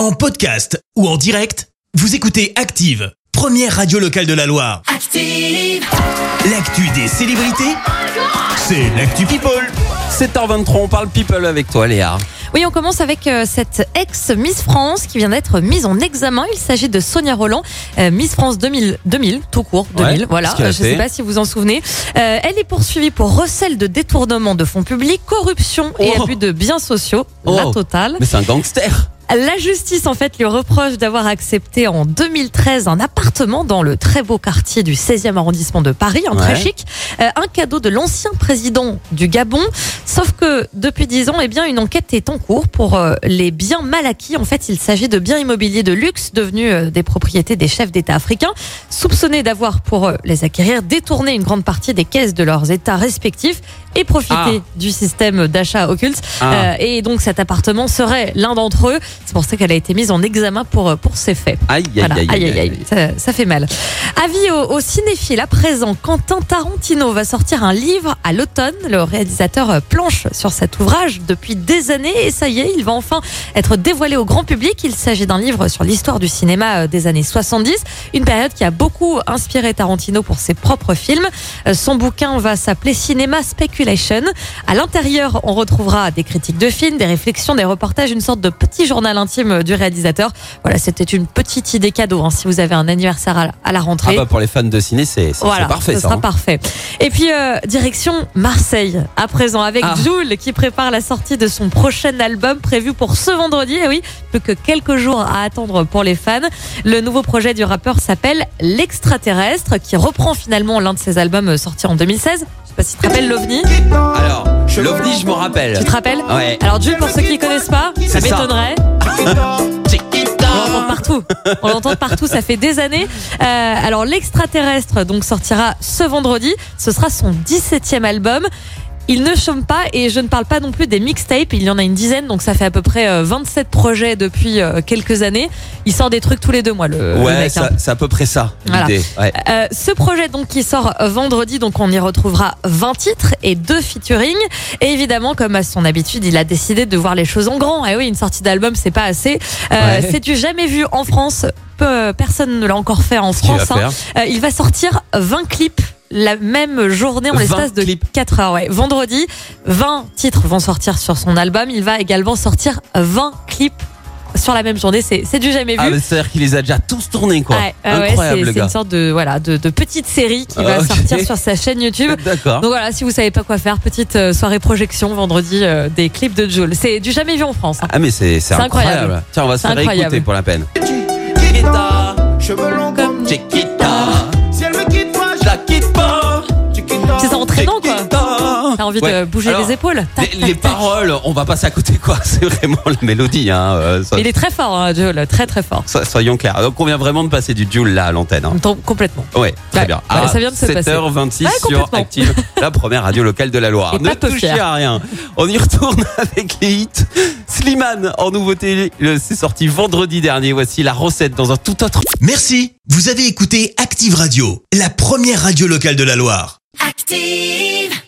En podcast ou en direct, vous écoutez Active, première radio locale de la Loire. Active. L'actu des célébrités, c'est l'actu People. 7h23, on parle people avec toi Léa. Oui, on commence avec euh, cette ex-Miss France qui vient d'être mise en examen. Il s'agit de Sonia Roland, euh, Miss France 2000, 2000, tout court, 2000, Ouais, voilà. Euh, Je ne sais pas si vous en souvenez. Euh, elle est poursuivie pour recel de détournement de fonds publics, corruption et Oh. abus de biens sociaux. La Oh. totale. Mais c'est un gangster. La justice, en fait, lui reproche d'avoir accepté en 2013 un appartement dans le très beau quartier du 16e arrondissement de Paris, un très Ouais. chic, euh, un cadeau de l'ancien président du Gabon. Sauf que depuis 10 ans, eh bien, une enquête est en cours pour euh, les biens mal acquis. En fait, il s'agit de biens immobiliers de luxe devenus euh, des propriétés des chefs d'État africains, soupçonnés d'avoir, pour les acquérir, détourné une grande partie des caisses de leurs États respectifs et profité Ah. du système d'achat occulte. Ah. Euh, et donc cet appartement serait l'un d'entre eux. C'est pour ça qu'elle a été mise en examen pour, pour ces faits. Aïe, aïe, Voilà. aïe, aïe, aïe. Ça, ça fait mal. Avis aux, aux cinéphiles. À présent, Quentin Tarantino va sortir un livre à l'automne. Le réalisateur euh, planche sur cet ouvrage depuis des années et ça y est, il va enfin être dévoilé au grand public. Il s'agit d'un livre sur l'histoire du cinéma euh, des années 70, une période qui a beaucoup inspiré Tarantino pour ses propres films. Euh, Son bouquin va s'appeler Cinéma Speculation. À l'intérieur, on retrouvera des critiques de films, des réflexions, des reportages, une sorte de petit journal intime du réalisateur. Voilà, c'était une petite idée cadeau hein, si vous avez un anniversaire à la- à la Ah rentrée. bah pour les fans de ciné, c'est Voilà, parfait ce ça. sera hein. parfait. Et puis euh, direction Marseille à présent avec Ah. Jules qui prépare la sortie de son prochain album prévu pour ce vendredi. Et oui, plus que quelques jours à attendre pour les fans. Le nouveau projet du rappeur s'appelle L'extraterrestre, qui reprend finalement l'un de ses albums sortis en 2016. Je sais pas si tu te rappelles l'OVNI. Alors, l'OVNI, je m'en rappelle. Tu te rappelles Ouais. Alors Jules, pour ceux qui ne connaissent pas, ça m'étonnerait. On l'entend partout. On l'entend partout. Ça fait des années. Euh, alors, l'extraterrestre donc sortira ce vendredi. Ce sera son 17e album. Il ne chôme pas et je ne parle pas non plus des mixtapes. Il y en a une dizaine, donc ça fait à peu près euh, 27 projets depuis euh, quelques années. Il sort des trucs tous les deux mois, le, le Ouais, mec, hein. c'est à peu près ça, Voilà. Ouais. Euh, ce projet donc qui sort vendredi, donc on y retrouvera 20 titres et deux featuring. Et évidemment, comme à son habitude, il a décidé de voir les choses en grand. Et oui, une sortie d'album, c'est pas assez. Euh, Ouais. C'est du jamais vu en France. Personne ne l'a encore fait en France. hein. Euh, il va sortir 20 clips la même journée en 20 l'espace de clips 4 heures. Ouais. Vendredi, 20 titres vont sortir sur son album. Il va également sortir 20 clips sur la même journée. C'est c'est du jamais vu. Ah, c'est-à-dire qu'il les a déjà tous tournés, quoi. Ouais, ouais, ouais, Incroyable, c'est le c'est gars. une sorte de voilà de, de petite série qui Ah, va ok. sortir sur sa chaîne YouTube. D'accord. Donc voilà, si vous savez pas quoi faire, petite euh, soirée projection vendredi euh, des clips de Jules. C'est du jamais vu en France. hein. Ah, mais c'est c'est C'est incroyable. incroyable. Tiens, on va se faire incroyable. écouter pour la peine. Chiquita, Cheveux longs comme Chiquita, envie Ouais. de bouger Alors, les épaules. Tac, Les, tac, les tac. paroles, on va passer à côté, quoi. C'est vraiment la mélodie, hein. euh, Il est très fort, hein, Jules, très très fort. so- soyons clairs. Donc, on vient vraiment de passer du Joule là à l'antenne. hein. Complètement. Ouais, très Ouais, bien. ouais, ça vient de se passer. 7h26 Ouais, sur. Active, la première radio locale de la Loire. Et ne touchez à rien. On y retourne avec les hits. Slimane en nouveauté, c'est sorti vendredi dernier. Voici la recette dans un tout autre. Merci, vous avez écouté Active Radio, la première radio locale de la Loire. Active.